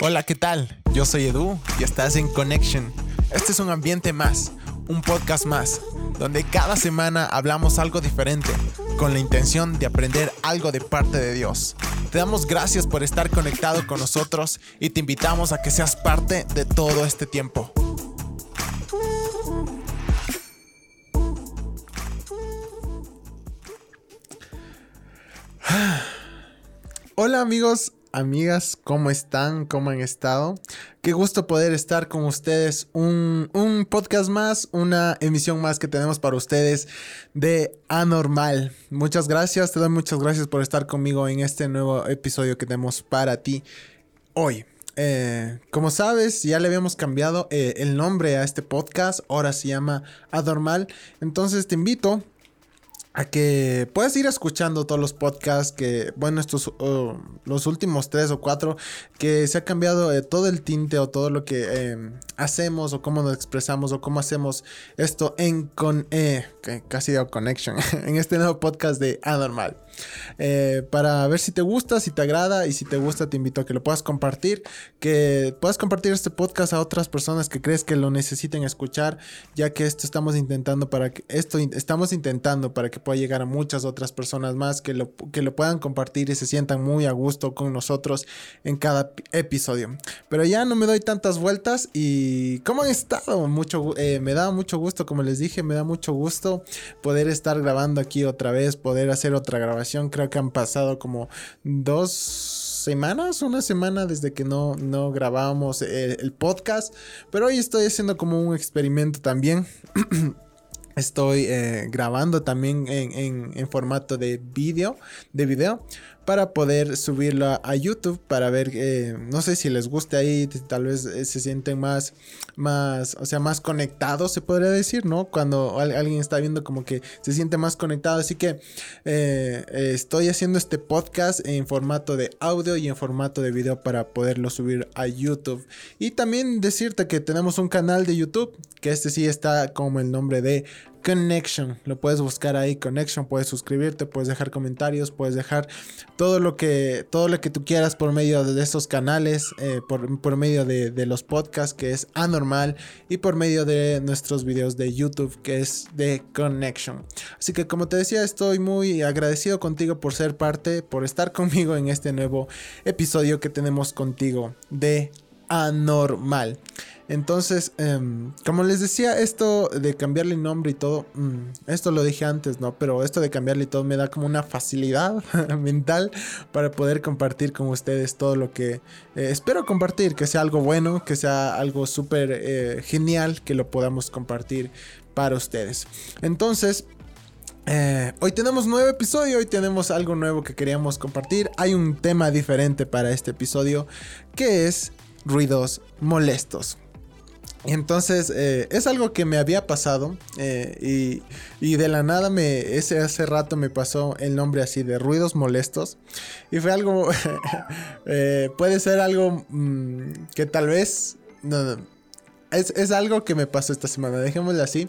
Hola, ¿qué tal? Yo soy Edu y estás en Connection. Este es un ambiente más, un podcast más, donde cada semana hablamos algo diferente, con la intención de aprender algo de parte de Dios. Te damos gracias por estar conectado con nosotros y te invitamos a que seas parte de todo este tiempo. Hola amigos, amigas, ¿cómo están? ¿Cómo han estado? Qué gusto poder estar con ustedes. Un, un, podcast más, una emisión más que tenemos para ustedes de Anormal. Muchas gracias, te doy muchas gracias por estar conmigo en este nuevo episodio que tenemos para ti hoy. Eh, como sabes, ya le habíamos cambiado eh, el nombre a este podcast, ahora se llama Anormal. Entonces te invito a que puedas ir escuchando todos los podcasts que, bueno, estos, los últimos tres o cuatro, que se ha cambiado eh, todo el tinte o todo lo que eh, hacemos o cómo nos expresamos o cómo hacemos esto en con, eh, casi digo connection, en este nuevo podcast de Anormal. Eh, para ver si te gusta, si te agrada y si te gusta te invito a que lo puedas compartir, que puedas compartir este podcast a otras personas que crees que lo necesiten escuchar, ya que esto estamos intentando para que esto estamos intentando para que pueda llegar a muchas otras personas más que lo, que lo puedan compartir y se sientan muy a gusto con nosotros en cada episodio. Pero ya no me doy tantas vueltas y ¿cómo han estado? Mucho, eh, me da mucho gusto, como les dije, me da mucho gusto poder estar grabando aquí otra vez, poder hacer otra grabación Creo que han pasado como dos semanas, una semana desde que no, no grabábamos el, podcast. Pero hoy estoy haciendo como un experimento también. estoy eh, grabando también en, en, formato de vídeo, de video para poder subirlo a, YouTube para ver, eh, no sé si les guste ahí, tal vez eh, se sienten más, más, o sea, más conectados, se podría decir, ¿no? Cuando alguien está viendo como que se siente más conectado. Así que eh, estoy haciendo este podcast en formato de audio y en formato de video para poderlo subir a YouTube. Y también decirte que tenemos un canal de YouTube, que este sí está como el nombre de Connection. Lo puedes buscar ahí, Connection. Puedes suscribirte, puedes dejar comentarios, puedes dejar todo lo que, todo lo que tú quieras por medio de estos canales, eh, por, medio de, los podcasts, que es anormal, y por medio de nuestros videos de YouTube, que es de Connection. Así que, como te decía, estoy muy agradecido contigo por ser parte, por estar conmigo en este nuevo episodio que tenemos contigo de Anormal. Entonces, em, como les decía, esto de cambiarle nombre y todo, mm, esto lo dije antes, ¿no? Pero esto de cambiarle todo me da como una facilidad mental para poder compartir con ustedes todo lo que eh, espero compartir, que sea algo bueno, que sea algo súper eh, genial, que lo podamos compartir para ustedes. Entonces, eh, hoy tenemos nuevo episodio, hoy tenemos algo nuevo que queríamos compartir. Hay un tema diferente para este episodio que es ruidos molestos. Entonces, eh, es algo que me había pasado eh, y, de la nada me, ese hace rato me pasó el nombre así de ruidos molestos y fue algo, eh, puede ser algo mm, que tal vez, es, algo que me pasó esta semana, dejémoslo así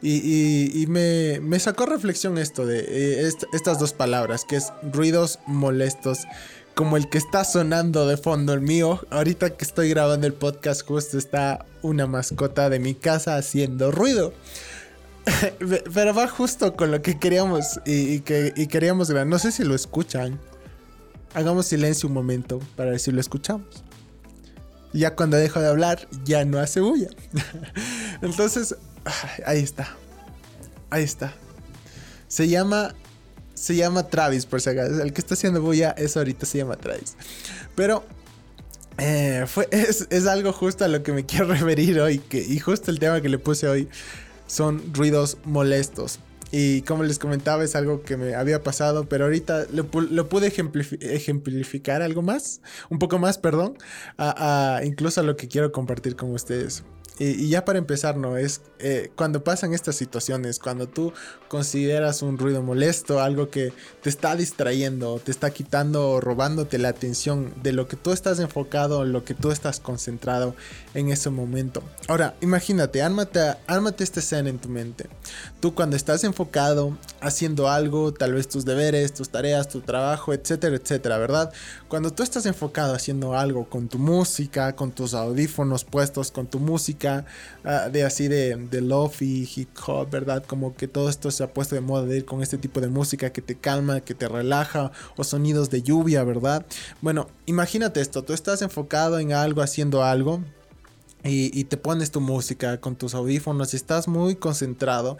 y, me, me, sacó reflexión esto de estas dos palabras que es ruidos molestos como el que está sonando de fondo el mío. Ahorita que estoy grabando el podcast justo está una mascota de mi casa haciendo ruido. Pero va justo con lo que queríamos y, que queríamos grabar. No sé si lo escuchan. Hagamos silencio un momento para ver si lo escuchamos. Ya cuando dejo de hablar, ya no hace bulla. Entonces, ahí está. Ahí está. Se llama se llama Travis, por si acaso. El que está haciendo bulla, eso ahorita se llama Travis. Pero eh, fue, es, algo justo a lo que me quiero referir hoy. Que, y justo el tema que le puse hoy son ruidos molestos. Y como les comentaba, es algo que me había pasado, pero ahorita lo, pude ejemplificar algo más, un poco más, perdón, a, incluso a lo que quiero compartir con ustedes. Y, ya para empezar, ¿no? Es eh, cuando pasan estas situaciones, cuando tú consideras un ruido molesto, algo que te está distrayendo, te está quitando o robándote la atención de lo que tú estás enfocado, lo que tú estás concentrado en ese momento. Ahora, imagínate, ármate, ármate esta escena en tu mente. Tú cuando estás enfocado, haciendo algo, tal vez tus deberes, tus tareas, tu trabajo, etcétera, etcétera, ¿verdad? Cuando tú estás enfocado haciendo algo con tu música, con tus audífonos puestos, con tu música, ah, de así de, de lofi, hip hop, ¿verdad? Como que todo esto se ha puesto de moda de ir con este tipo de música que te calma, que te relaja, o sonidos de lluvia, ¿verdad? Bueno, imagínate esto, tú estás enfocado en algo, haciendo algo, y, te pones tu música con tus audífonos y estás muy concentrado.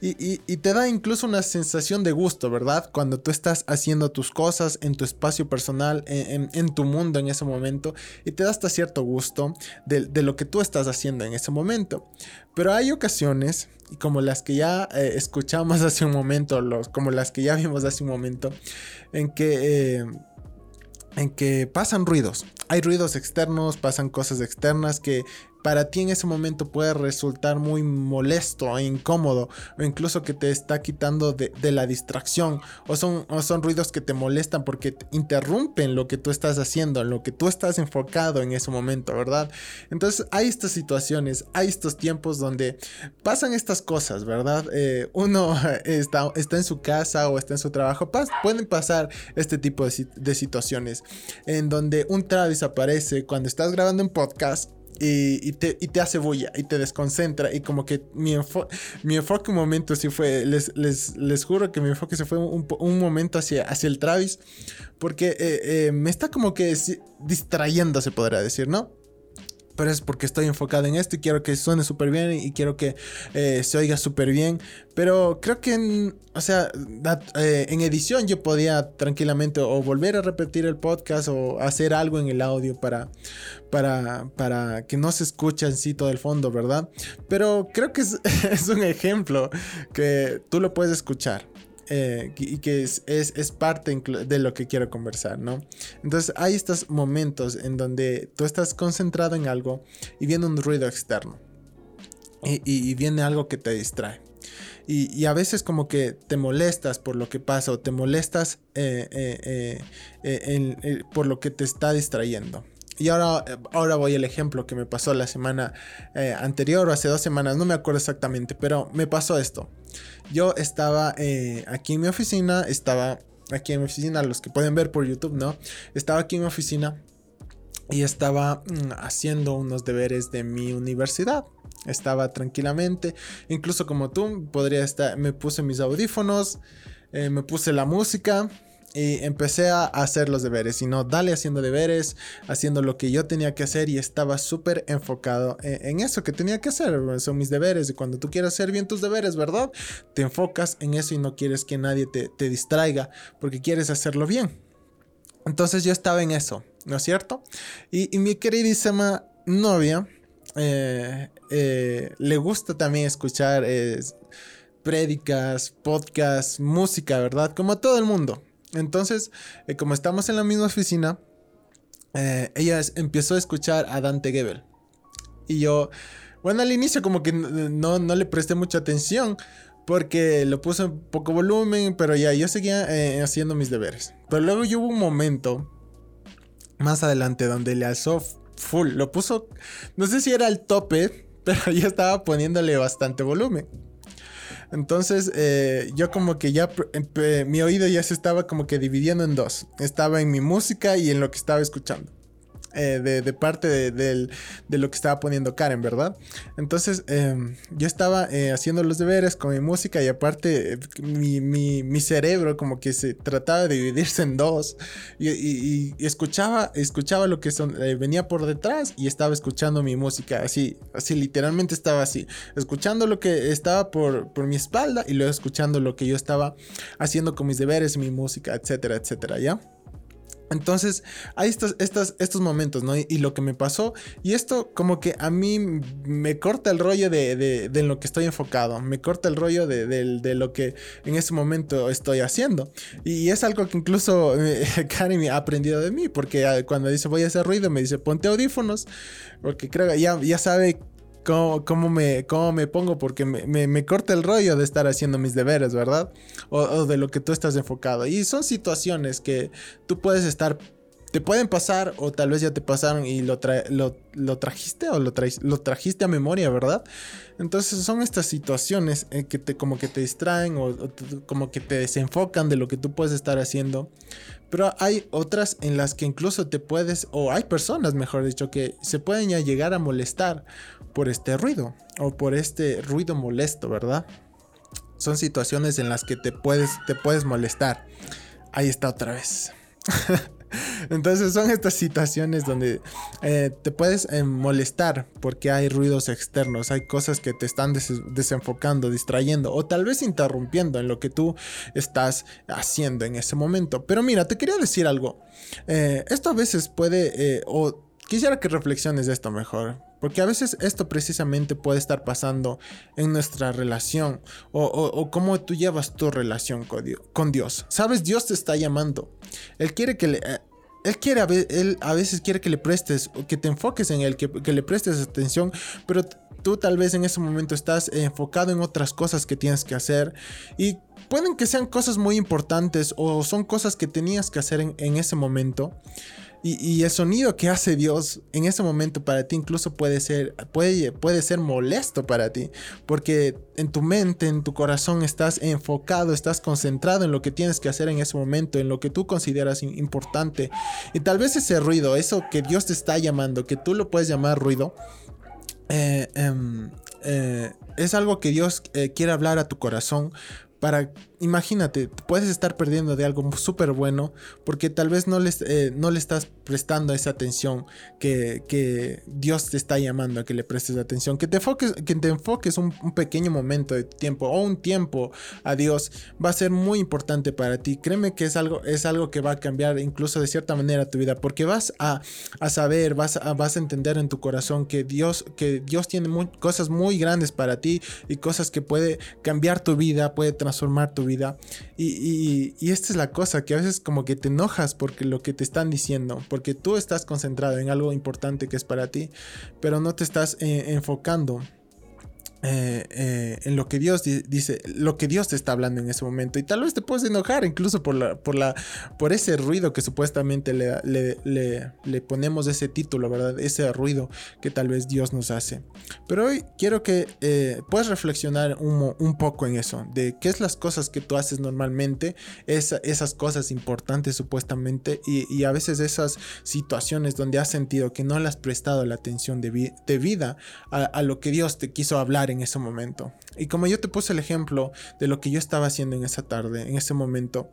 Y, te da incluso una sensación de gusto, ¿verdad? Cuando tú estás haciendo tus cosas en tu espacio personal, en, tu mundo en ese momento, y te da hasta cierto gusto de, lo que tú estás haciendo en ese momento. Pero hay ocasiones, como las que ya eh, escuchamos hace un momento, los, como las que ya vimos hace un momento, en que... Eh, en que pasan ruidos. Hay ruidos externos, pasan cosas externas que para ti en ese momento puede resultar muy molesto e incómodo o incluso que te está quitando de, la distracción o son, ruidos que te molestan porque interrumpen lo que tú estás haciendo, en lo que tú estás enfocado en ese momento, ¿verdad? Entonces hay estas situaciones, hay estos tiempos donde pasan estas cosas, ¿verdad? Eh, uno está, está en su casa o está en su trabajo, pueden pasar este tipo de, de situaciones en donde un Travis aparece cuando estás grabando un podcast y, te, hace bulla y te desconcentra. Y como que mi, mi enfoque un momento sí fue, les, les, juro que mi enfoque se fue un, momento hacia, hacia el Travis, porque eh, eh, me está como que distrayendo, se podría decir, ¿no? Pero es porque estoy enfocado en esto y quiero que suene súper bien y quiero que eh, se oiga súper bien. Pero creo que, en, o sea, eh, en edición yo podía tranquilamente o volver a repetir el podcast o hacer algo en el audio para, para, para que no se escuche en sí todo el fondo, ¿verdad? Pero creo que es, es un ejemplo que tú lo puedes escuchar. Eh, y que es, es, parte de lo que quiero conversar, ¿no? Entonces hay estos momentos en donde tú estás concentrado en algo y viene un ruido externo y, viene algo que te distrae. Y, a veces como que te molestas por lo que pasa o te molestas eh, eh, por lo que te está distrayendo. Y ahora, ahora voy al ejemplo que me pasó la semana anterior o hace dos semanas, no me acuerdo exactamente, pero me pasó esto. Yo estaba eh, aquí en mi oficina, estaba aquí en mi oficina, los que pueden ver por YouTube, ¿no? Estaba aquí en mi oficina y estaba mm, haciendo unos deberes de mi universidad. Estaba tranquilamente, incluso como tú, podría estar, me puse mis audífonos, eh, me puse la música y empecé a hacer los deberes. Y no, dale haciendo deberes, haciendo lo que yo tenía que hacer y estaba súper enfocado en, eso que tenía que hacer. Son mis deberes y cuando tú quieres hacer bien tus deberes, ¿verdad? Te enfocas en eso y no quieres que nadie te, distraiga porque quieres hacerlo bien. Entonces yo estaba en eso, ¿no es cierto? Y, mi queridísima novia eh, eh, le gusta también escuchar eh, prédicas, podcasts, música, ¿verdad? Como todo el mundo. Entonces, eh, como estamos en la misma oficina, eh, ella empezó a escuchar a Dante Gebel. Y yo, bueno, al inicio como que no, no le presté mucha atención porque lo puse en poco volumen, pero ya yo seguía eh, haciendo mis deberes. Pero luego hubo un momento más adelante donde le alzó full, lo puso, no sé si era el tope, pero yo estaba poniéndole bastante volumen. Entonces eh, yo como que ya mi oído ya se estaba como que dividiendo en dos. Estaba en mi música y en lo que estaba escuchando. Eh, de, parte de, lo que estaba poniendo Karen, ¿verdad? Entonces em, yo estaba eh, haciendo los deberes con mi música y aparte mi, cerebro como que se trataba de dividirse en dos y, escuchaba, escuchaba lo que eh, venía por detrás y estaba escuchando mi música, así, así literalmente estaba así, escuchando lo que estaba por, por mi espalda y luego escuchando lo que yo estaba haciendo con mis deberes, mi música, etcétera, etcétera, ¿ya? Entonces, hay estos, estos momentos, ¿no? Y, lo que me pasó, y esto como que a mí me corta el rollo de, lo que estoy enfocado, me corta el rollo de, lo que en ese momento estoy haciendo. Y es algo que incluso eh, Karen ha aprendido de mí, porque ah, cuando dice voy a hacer ruido, me dice ponte audífonos, porque creo que ya, ya sabe cómo, me, cómo me pongo porque me, me, corta el rollo de estar haciendo mis deberes, ¿verdad? O, o de lo que tú estás enfocado. Y son situaciones que tú puedes estar te pueden pasar o tal vez ya te pasaron y lo, lo, trajiste o lo, trajiste a memoria, ¿verdad? Entonces son estas situaciones en que te, como que te distraen o, como que te desenfocan de lo que tú puedes estar haciendo. Pero hay otras en las que incluso te puedes, o hay personas, mejor dicho, que se pueden ya llegar a molestar por este ruido o por este ruido molesto, ¿verdad? Son situaciones en las que te puedes, te puedes molestar. Ahí está otra vez. Entonces son estas situaciones donde eh, te puedes eh, molestar porque hay ruidos externos, hay cosas que te están desenfocando, distrayendo o tal vez interrumpiendo en lo que tú estás haciendo en ese momento. Pero mira, te quería decir algo. Eh, esto a veces puede, o quisiera que reflexiones de esto mejor. Porque a veces esto precisamente puede estar pasando en nuestra relación o, cómo tú llevas tu relación con Dios. Sabes, Dios te está llamando. Él quiere que le... Él quiere, él a veces quiere que le prestes, que te enfoques en él, que, que le prestes atención, pero tú tal vez en ese momento estás enfocado en otras cosas que tienes que hacer y pueden que sean cosas muy importantes o son cosas que tenías que hacer en, en ese momento. Y, el sonido que hace Dios en ese momento para ti incluso puede ser, puede, puede ser molesto para ti. Porque en tu mente, en tu corazón estás enfocado, estás concentrado en lo que tienes que hacer en ese momento, en lo que tú consideras importante. Y tal vez ese ruido, eso que Dios te está llamando, que tú lo puedes llamar ruido, eh, em, eh, es algo que Dios eh, quiere hablar a tu corazón para imagínate, puedes estar perdiendo de algo súper bueno porque tal vez no, les, eh, no le estás prestando esa atención que, que, Dios te está llamando a que le prestes atención, que te enfoques, que te enfoques un, pequeño momento de tiempo o un tiempo a Dios va a ser muy importante para ti. Créeme que es algo, es algo que va a cambiar incluso de cierta manera tu vida porque vas a, a saber, vas a, vas a entender en tu corazón que Dios, que Dios tiene cosas muy grandes para ti y cosas que puede cambiar tu vida, puede transformar tu vida. Y, esta es la cosa, que a veces como que te enojas porque lo que te están diciendo, tú estás concentrado en algo importante que es para ti, pero no te estás eh, enfocando eh, eh, en lo que Dios dice, lo que Dios te está hablando en ese momento. Y tal vez te puedes enojar incluso por, la, por, la, por ese ruido que supuestamente le, le, le, ponemos ese título, ¿verdad? Ese ruido que tal vez Dios nos hace. Pero hoy quiero que eh, puedas reflexionar un, un, poco en eso, de qué es las cosas que tú haces normalmente, esas cosas importantes supuestamente, y, a veces esas situaciones donde has sentido que no le has prestado la atención debida a, a lo que Dios te quiso hablar en en ese momento. Y como yo te puse el ejemplo de lo que yo estaba haciendo en esa tarde, en ese momento,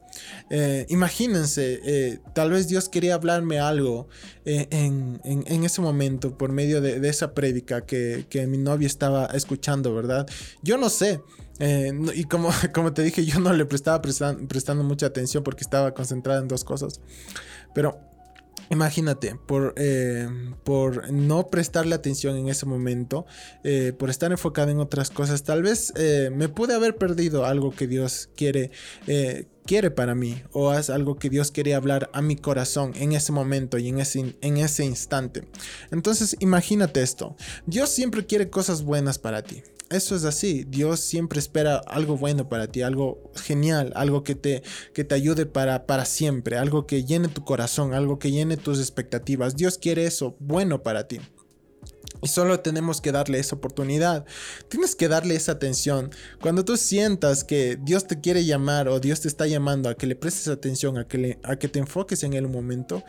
eh, imagínense, eh, tal vez Dios quería hablarme algo eh, en, en, ese momento por medio de, esa prédica que, que, mi novia estaba escuchando, ¿verdad? Yo no sé. y como, como te dije, yo no le prestaba prestando mucha atención porque estaba concentrada en dos cosas. Pero Imagínate, por, eh, por no prestarle atención en ese momento, eh, por estar enfocado en otras cosas, tal vez eh, me pude haber perdido algo que Dios quiere, quiere para mí, o es algo que Dios quiere hablar a mi corazón en ese momento y en ese, en ese instante. Entonces, imagínate esto, Dios siempre quiere cosas buenas para ti eso es así. Dios siempre espera algo bueno para ti, algo genial, algo que te, que te ayude para, para siempre, algo que llene tu corazón, algo que llene tus expectativas. Dios quiere eso bueno para ti. Y solo tenemos que darle esa oportunidad. Tienes que darle esa atención. Cuando tú sientas que Dios te quiere llamar o Dios te está llamando a que le prestes atención, a que, le, a que te enfoques en él un momento,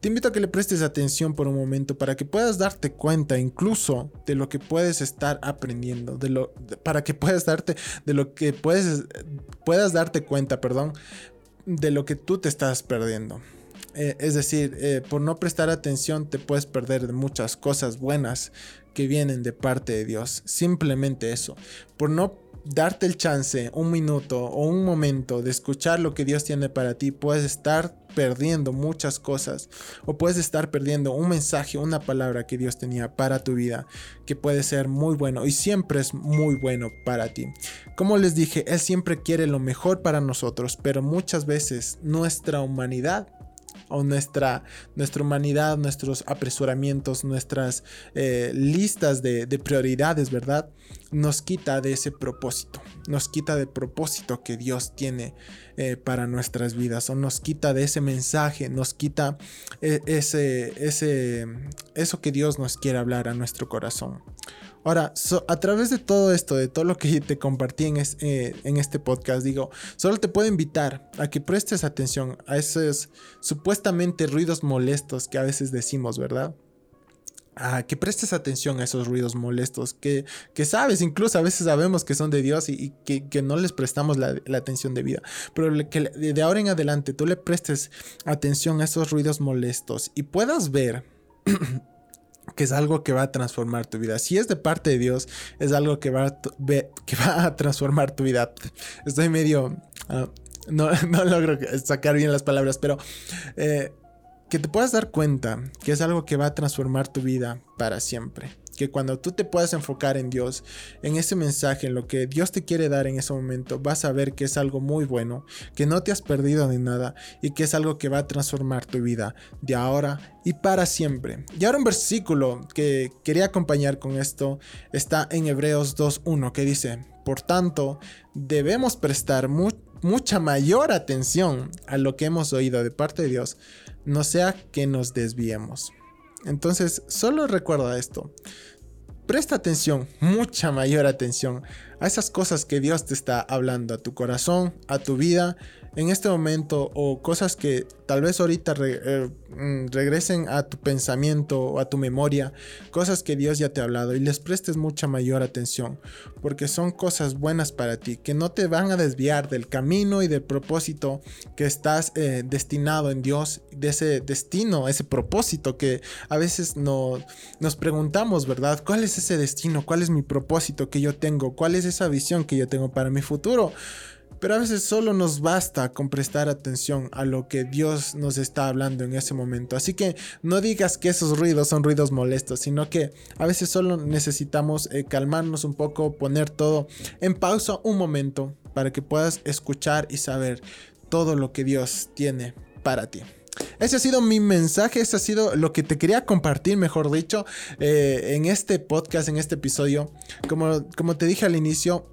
te invito a que le prestes atención por un momento para que puedas darte cuenta incluso de lo que puedes estar aprendiendo, de lo, para que puedas darte, de lo que puedes, puedas darte cuenta, perdón, de lo que tú te estás perdiendo. Eh, es decir, eh, por no prestar atención te puedes perder de muchas cosas buenas que vienen de parte de Dios. Simplemente eso. Por no darte el chance, un minuto o un momento de escuchar lo que Dios tiene para ti, puedes estar perdiendo muchas cosas o puedes estar perdiendo un mensaje, una palabra que Dios tenía para tu vida, que puede ser muy bueno y siempre es muy bueno para ti. Como les dije, Él siempre quiere lo mejor para nosotros, pero muchas veces nuestra humanidad o nuestra, nuestra humanidad, nuestros apresuramientos, nuestras eh, listas de, prioridades, ¿verdad? Nos quita de ese propósito, nos quita del propósito que Dios tiene eh, para nuestras vidas, o nos quita de ese mensaje, nos quita eh, ese, ese, eso que Dios nos quiere hablar a nuestro corazón. Ahora, a través de todo esto, de todo lo que te compartí en, eh, en, este podcast, digo, solo te puedo invitar a que prestes atención a esos supuestamente ruidos molestos que a veces decimos, ¿verdad? A que prestes atención a esos ruidos molestos que, que sabes, incluso a veces sabemos que son de Dios y, que, que, no les prestamos la, la atención debida. Pero que de ahora en adelante tú le prestes atención a esos ruidos molestos y puedas ver que es algo que va a transformar tu vida. Si es de parte de Dios, es algo que va a, que va a transformar tu vida. Estoy medio... Ah, no, no, logro sacar bien las palabras, pero eh, que te puedas dar cuenta que es algo que va a transformar tu vida para siempre que cuando tú te puedas enfocar en Dios, en ese mensaje, en lo que Dios te quiere dar en ese momento, vas a ver que es algo muy bueno, que no te has perdido de nada y que es algo que va a transformar tu vida de ahora y para siempre. Y ahora un versículo que quería acompañar con esto está en Hebreos 2.1 que dice, por tanto, debemos prestar mucha mayor atención a lo que hemos oído de parte de Dios, no sea que nos desviemos. Entonces, solo recuerda esto. Presta atención, mucha mayor atención a esas cosas que Dios te está hablando a tu corazón, a tu vida en este momento o cosas que tal vez ahorita eh, mm, regresen a tu pensamiento o a tu memoria, cosas que Dios ya te ha hablado y les prestes mucha mayor atención, porque son cosas buenas para ti, que no te van a desviar del camino y del propósito que estás eh, destinado en Dios, de ese destino, ese propósito que a veces no, nos preguntamos, ¿verdad? ¿Cuál es ese destino? ¿Cuál es mi propósito que yo tengo? ¿Cuál es esa visión que yo tengo para mi futuro? Pero a veces solo nos basta con prestar atención a lo que Dios nos está hablando en ese momento. Así que no digas que esos ruidos son ruidos molestos, sino que a veces solo necesitamos eh, calmarnos un poco, poner todo en pausa un momento para que puedas escuchar y saber todo lo que Dios tiene para ti. Ese ha sido mi mensaje, ese ha sido lo que te quería compartir, mejor dicho, eh, en este podcast, en este episodio. Como, como te dije al inicio,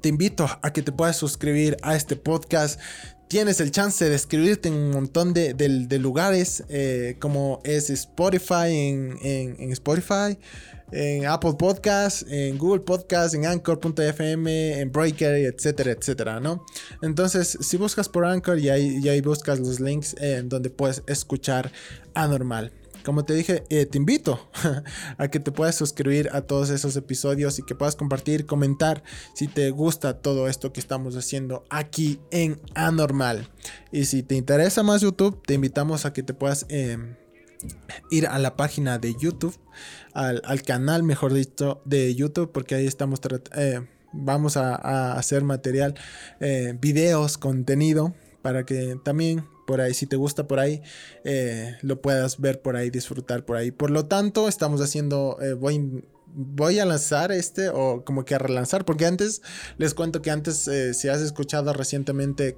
te invito a que te puedas suscribir a este podcast. Tienes el chance de escribirte en un montón de, lugares, eh, como es Spotify, en, Spotify, en Apple Podcasts, en Google Podcasts, en Anchor.fm, en Breaker, etcétera, etcétera, ¿no? Entonces, si buscas por Anchor y ahí, buscas los links en donde puedes escuchar anormal. Como te dije, eh, te invito a que te puedas suscribir a todos esos episodios y que puedas compartir, comentar si te gusta todo esto que estamos haciendo aquí en Anormal. Y si te interesa más YouTube, te invitamos a que te puedas em, ir a la página de YouTube, al, canal, mejor dicho, de YouTube, porque ahí estamos eh, vamos a, hacer material, eh, videos, contenido, para que también por ahí, si te gusta por ahí, eh, lo puedas ver por ahí, disfrutar por ahí. Por lo tanto, estamos haciendo, eh, voy, voy a lanzar este o como que a relanzar, porque antes, les cuento que antes, eh, si has escuchado recientemente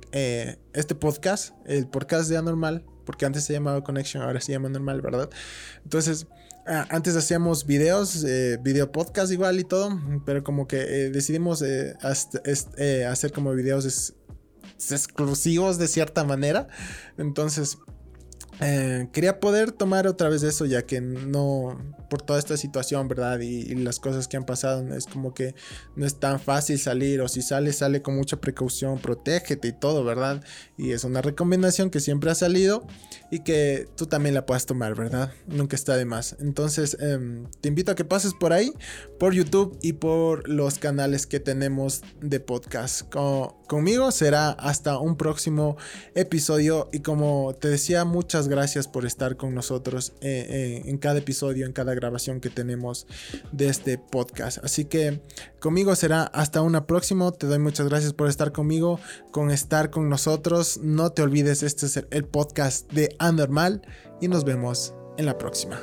este podcast, el podcast de Anormal, porque antes se llamaba Connection, ahora se llama Normal, ¿verdad? Entonces, antes hacíamos videos, video podcast igual y todo, pero como que decidimos hacer como videos exclusivos de cierta manera. Entonces, eh, quería poder tomar otra vez eso, ya que no, por toda esta situación, ¿verdad? Y, las cosas que han pasado, es como que no es tan fácil salir, o si sale, sale con mucha precaución, protégete y todo, ¿verdad? Y es una recomendación que siempre ha salido y que tú también la puedas tomar, ¿verdad? Nunca está de más. Entonces, em, te invito a que pases por ahí, por YouTube y por los canales que tenemos de podcast. conmigo será hasta un próximo episodio y como te decía, muchas gracias por estar con nosotros eh, eh, en cada episodio, en cada grabación que tenemos de este podcast. Así que conmigo será hasta una próxima. Te doy muchas gracias por estar conmigo, con estar con nosotros. No te olvides, este es el podcast de Anormal y nos vemos en la próxima.